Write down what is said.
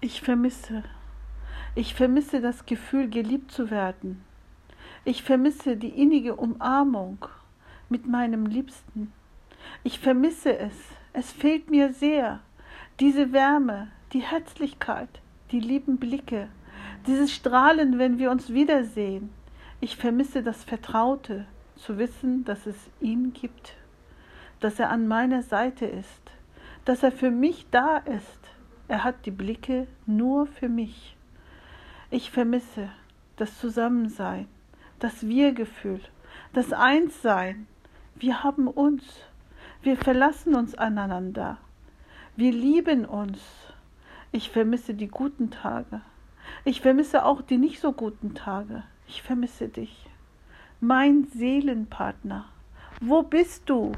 Ich vermisse. Ich vermisse das Gefühl, geliebt zu werden. Ich vermisse die innige Umarmung mit meinem Liebsten. Ich vermisse es. Es fehlt mir sehr. Diese Wärme, die Herzlichkeit, die lieben Blicke, dieses Strahlen, wenn wir uns wiedersehen. Ich vermisse das Vertraute, zu wissen, dass es ihn gibt, dass er an meiner Seite ist, dass er für mich da ist. Er hat die Blicke nur für mich. Ich vermisse das Zusammensein, das Wir-Gefühl, das Einssein. Wir haben uns. Wir verlassen uns aneinander. Wir lieben uns. Ich vermisse die guten Tage. Ich vermisse auch die nicht so guten Tage. Ich vermisse dich. Mein Seelenpartner. Wo bist du?